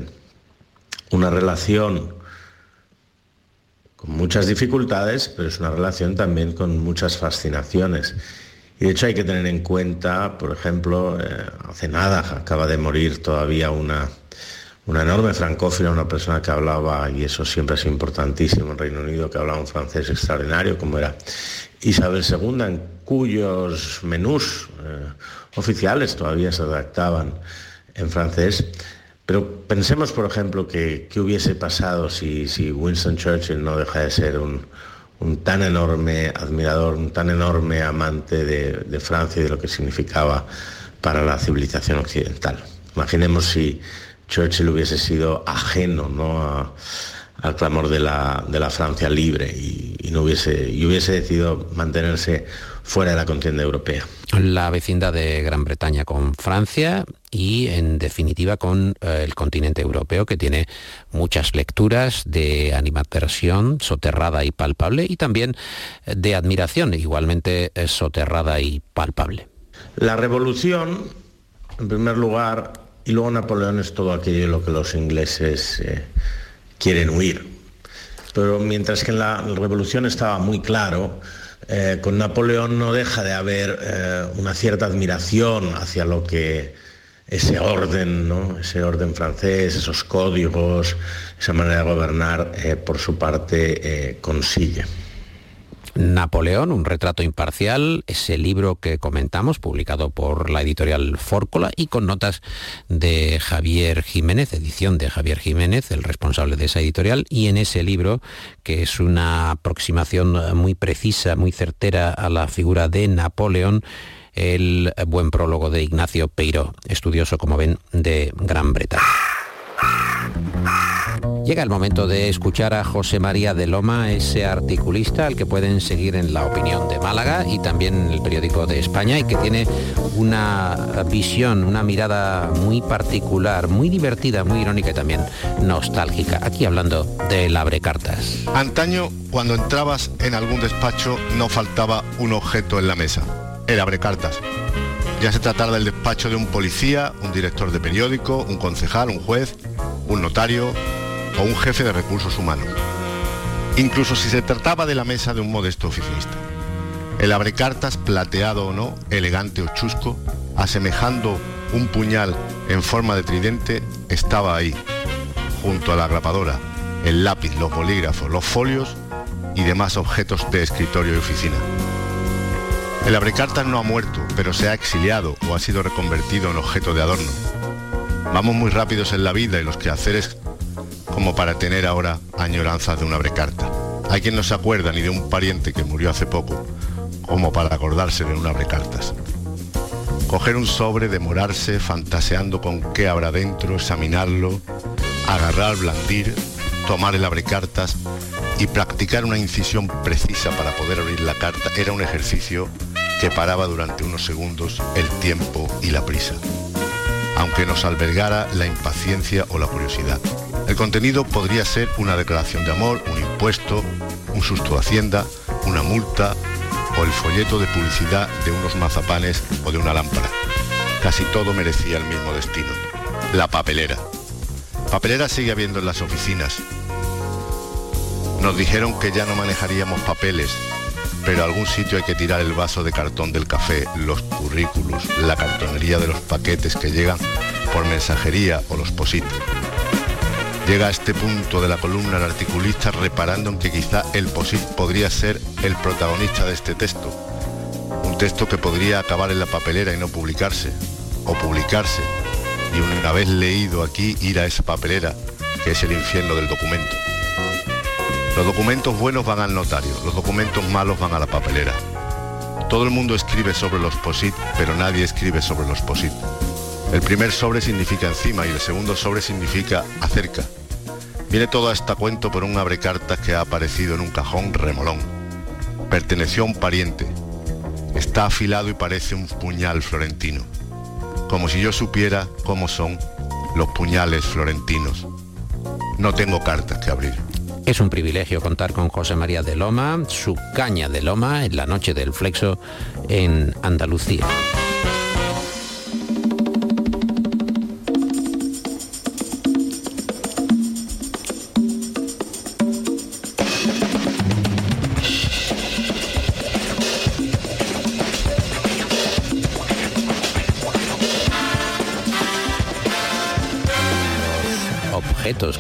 L: una relación con muchas dificultades, pero es una relación también con muchas fascinaciones. Y de hecho hay que tener en cuenta, por ejemplo, eh, hace nada acaba de morir todavía una, una enorme francófila, una persona que hablaba, y eso siempre es importantísimo en Reino Unido, que hablaba un francés extraordinario, como era Isabel II, en cuyos menús eh, oficiales todavía se redactaban en francés. Pero pensemos, por ejemplo, que, qué hubiese pasado si, si Winston Churchill no deja de ser un, un tan enorme admirador, un tan enorme amante de, Francia y de lo que significaba para la civilización occidental. Imaginemos si Churchill hubiese sido ajeno ¿no? al clamor de la, Francia libre y, no y hubiese decidido mantenerse fuera de la contienda europea.
C: La vecindad de Gran Bretaña con Francia y en definitiva con eh, el continente europeo que tiene muchas lecturas de animadversión soterrada y palpable y también de admiración igualmente eh, soterrada y palpable.
L: La revolución, en primer lugar, y luego Napoleón es todo aquello de lo que los ingleses eh, quieren huir. Pero mientras que en la revolución estaba muy claro, eh, con Napoleón no deja de haber eh, una cierta admiración hacia lo que ese orden, ese orden francés, esos códigos, esa manera de gobernar, eh, por su parte consigue.
C: Napoleón, un retrato imparcial, ese libro que comentamos, publicado por la editorial Fórcola y con notas de Javier Jiménez, edición de Javier Jiménez, el responsable de esa editorial, y en ese libro, que es una aproximación muy precisa, muy certera a la figura de Napoleón, el buen prólogo de Ignacio Peiro, estudioso, como ven, de Gran Bretaña. Llega el momento de escuchar a José María de Loma, ese articulista al que pueden seguir en La Opinión de Málaga y también en el periódico de España y que tiene una visión, una mirada muy particular, muy divertida, muy irónica y también nostálgica. Aquí hablando del abre cartas.
M: Antaño, cuando entrabas en algún despacho, no faltaba un objeto en la mesa, el abre cartas. Ya se tratara del despacho de un policía, un director de periódico, un concejal, un juez, un notario, o un jefe de recursos humanos, incluso si se trataba de la mesa de un modesto oficinista. El abrecartas, plateado o no, elegante o chusco, asemejando un puñal en forma de tridente, estaba ahí, junto a la grapadora, el lápiz, los bolígrafos, los folios y demás objetos de escritorio y oficina. El abrecartas no ha muerto, pero se ha exiliado o ha sido reconvertido en objeto de adorno. Vamos muy rápidos en la vida y los quehaceres como para tener ahora añoranzas de una abrecarta. Hay quien no se acuerda ni de un pariente que murió hace poco, como para acordarse de un abrecartas. Coger un sobre, demorarse, fantaseando con qué habrá dentro, examinarlo, agarrar, blandir, tomar el abrecartas y practicar una incisión precisa para poder abrir la carta era un ejercicio que paraba durante unos segundos el tiempo y la prisa, aunque nos albergara la impaciencia o la curiosidad. El contenido podría ser una declaración de amor, un impuesto, un susto de hacienda, una multa o el folleto de publicidad de unos mazapanes o de una lámpara. Casi todo merecía el mismo destino. La papelera. Papelera sigue habiendo en las oficinas. Nos dijeron que ya no manejaríamos papeles, pero a algún sitio hay que tirar el vaso de cartón del café, los currículos, la cartonería de los paquetes que llegan por mensajería o los positos. Llega a este punto de la columna el articulista reparando en que quizá el POSIT podría ser el protagonista de este texto. Un texto que podría acabar en la papelera y no publicarse, o publicarse, y una vez leído aquí ir a esa papelera, que es el infierno del documento. Los documentos buenos van al notario, los documentos malos van a la papelera. Todo el mundo escribe sobre los POSIT, pero nadie escribe sobre los POSIT. El primer sobre significa encima y el segundo sobre significa acerca. Viene todo a esta cuento por un abrecartas que ha aparecido en un cajón remolón. Perteneció a un pariente. Está afilado y parece un puñal florentino. Como si yo supiera cómo son los puñales florentinos. No tengo cartas que abrir.
C: Es un privilegio contar con José María de Loma, su caña de Loma, en la noche del flexo en Andalucía.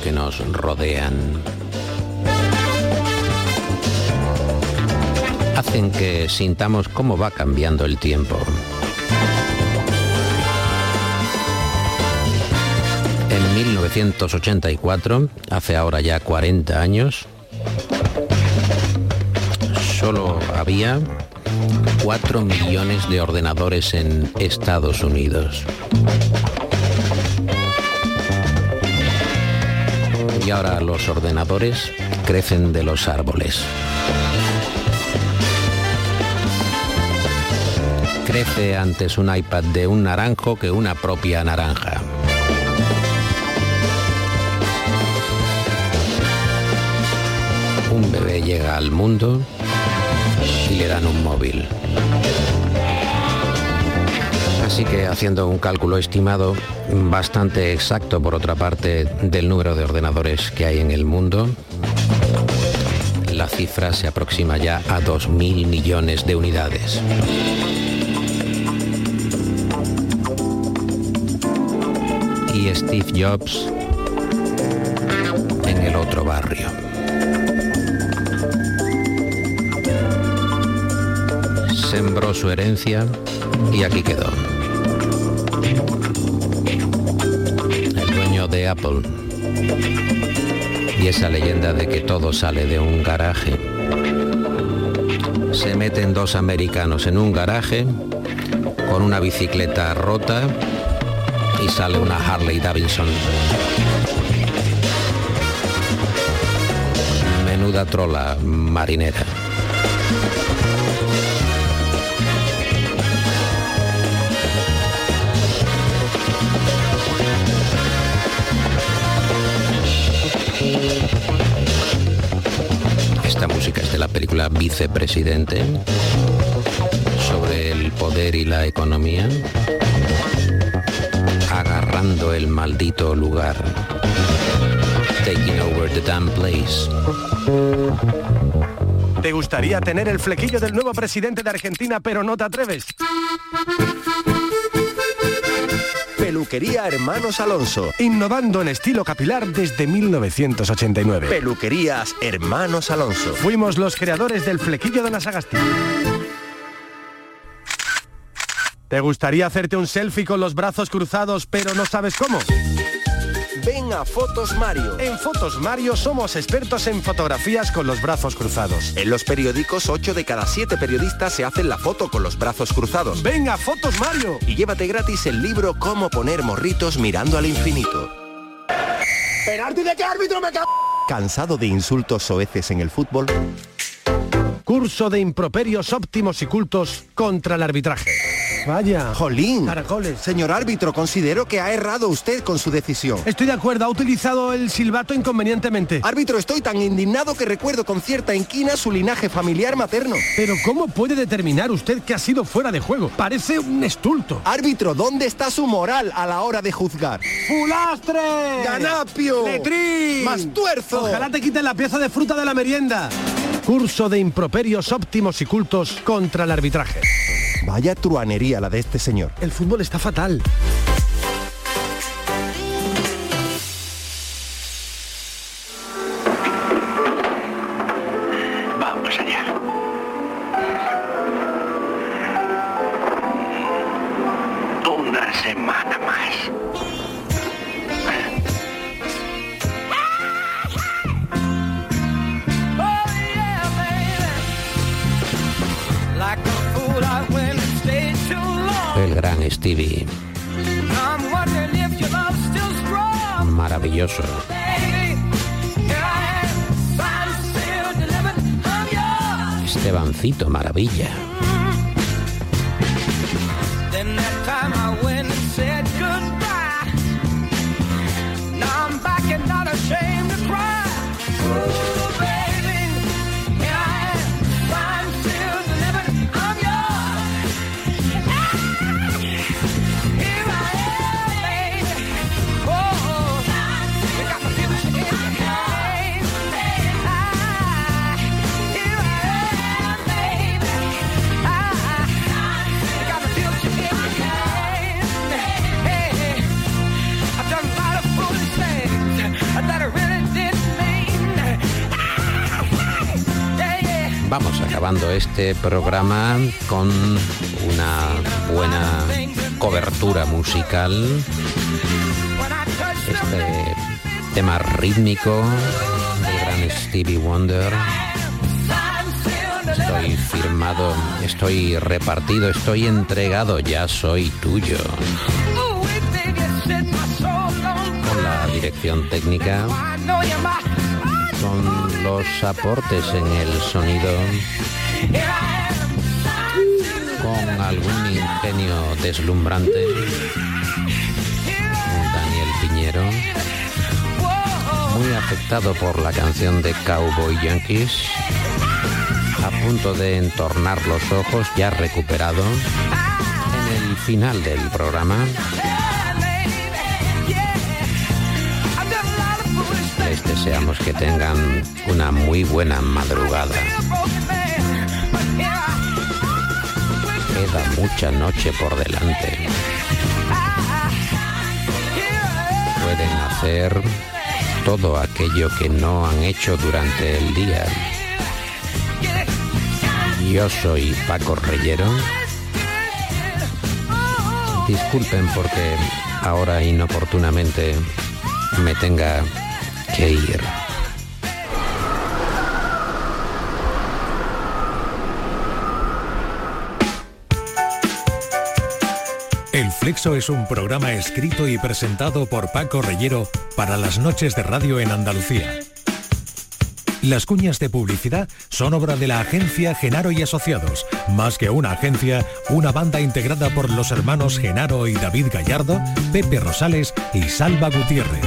C: Que nos rodean hacen que sintamos cómo va cambiando el tiempo. En 1984, hace ahora ya 40 años, solo había 4 millones de ordenadores en Estados Unidos. Y ahora los ordenadores crecen de los árboles. Crece antes un iPad de un naranjo que una propia naranja. Un bebé llega al mundo y le dan un móvil. Así que haciendo un cálculo estimado bastante exacto por otra parte del número de ordenadores que hay en el mundo, la cifra se aproxima ya a 2.000 millones de unidades. Y Steve Jobs en el otro barrio. Sembró su herencia y aquí quedó. El dueño de Apple. Y esa leyenda de que todo sale de un garaje. Se meten dos americanos en un garaje con una bicicleta rota y sale una Harley Davidson. Menuda trola marinera. Esta música es de la película Vicepresidente sobre el poder y la economía el maldito lugar. Taking over the damn place.
N: ¿Te gustaría tener el flequillo del nuevo presidente de Argentina pero no te atreves?
O: Peluquería Hermanos Alonso.
N: Innovando en estilo capilar desde 1989.
O: Peluquerías Hermanos Alonso.
N: Fuimos los creadores del flequillo de la Sagasti. ¿Te gustaría hacerte un selfie con los brazos cruzados pero no sabes cómo?
O: Ven a Fotos Mario.
N: En Fotos Mario somos expertos en fotografías con los brazos cruzados.
O: En los periódicos, 8 de cada 7 periodistas se hacen la foto con los brazos cruzados.
N: ¡Venga, a Fotos Mario!
O: Y llévate gratis el libro Cómo poner morritos mirando al infinito.
N: ¿Penalti de qué árbitro me cago?
O: ¿Cansado de insultos soeces en el fútbol?
N: Curso de improperios óptimos y cultos contra el arbitraje. Vaya.
O: Jolín.
N: Caracoles.
O: Señor árbitro, considero que ha errado usted con su decisión.
N: Estoy de acuerdo, ha utilizado el silbato inconvenientemente.
O: Árbitro, estoy tan indignado que recuerdo con cierta inquina su linaje familiar materno.
N: Pero ¿cómo puede determinar usted que ha sido fuera de juego? Parece un estulto.
O: Árbitro, ¿dónde está su moral a la hora de juzgar?
N: ¡Fulastre!
O: ¡Ganapio!
N: ¡Letrín!
O: ¡Mastuerzo!
N: Ojalá te quiten la pieza de fruta de la merienda. Curso de improperios óptimos y cultos contra el arbitraje.
O: Vaya truanería la de este señor.
N: El fútbol está fatal.
C: Stevie. Maravilloso. Estebancito Maravilla. Vamos acabando este programa con una buena cobertura musical. Este tema rítmico del gran Stevie Wonder. Estoy firmado, estoy repartido, estoy entregado, ya soy tuyo. Con la dirección técnica los aportes en el sonido, con algún ingenio deslumbrante, Daniel Piñero, muy afectado por la canción de Cowboy Yankees, a punto de entornar los ojos, ya recuperado, en el final del programa. Les deseamos que tengan una muy buena madrugada. Queda mucha noche por delante. Pueden hacer todo aquello que no han hecho durante el día. Yo soy Paco Reyero. Disculpen porque ahora inoportunamente me tenga
P: El Flexo es un programa escrito y presentado por Paco Reyero para las noches de radio en Andalucía. Las cuñas de publicidad son obra de la agencia Genaro y Asociados. Más que una agencia, una banda integrada por los hermanos Genaro y David Gallardo, Pepe Rosales y Salva Gutiérrez.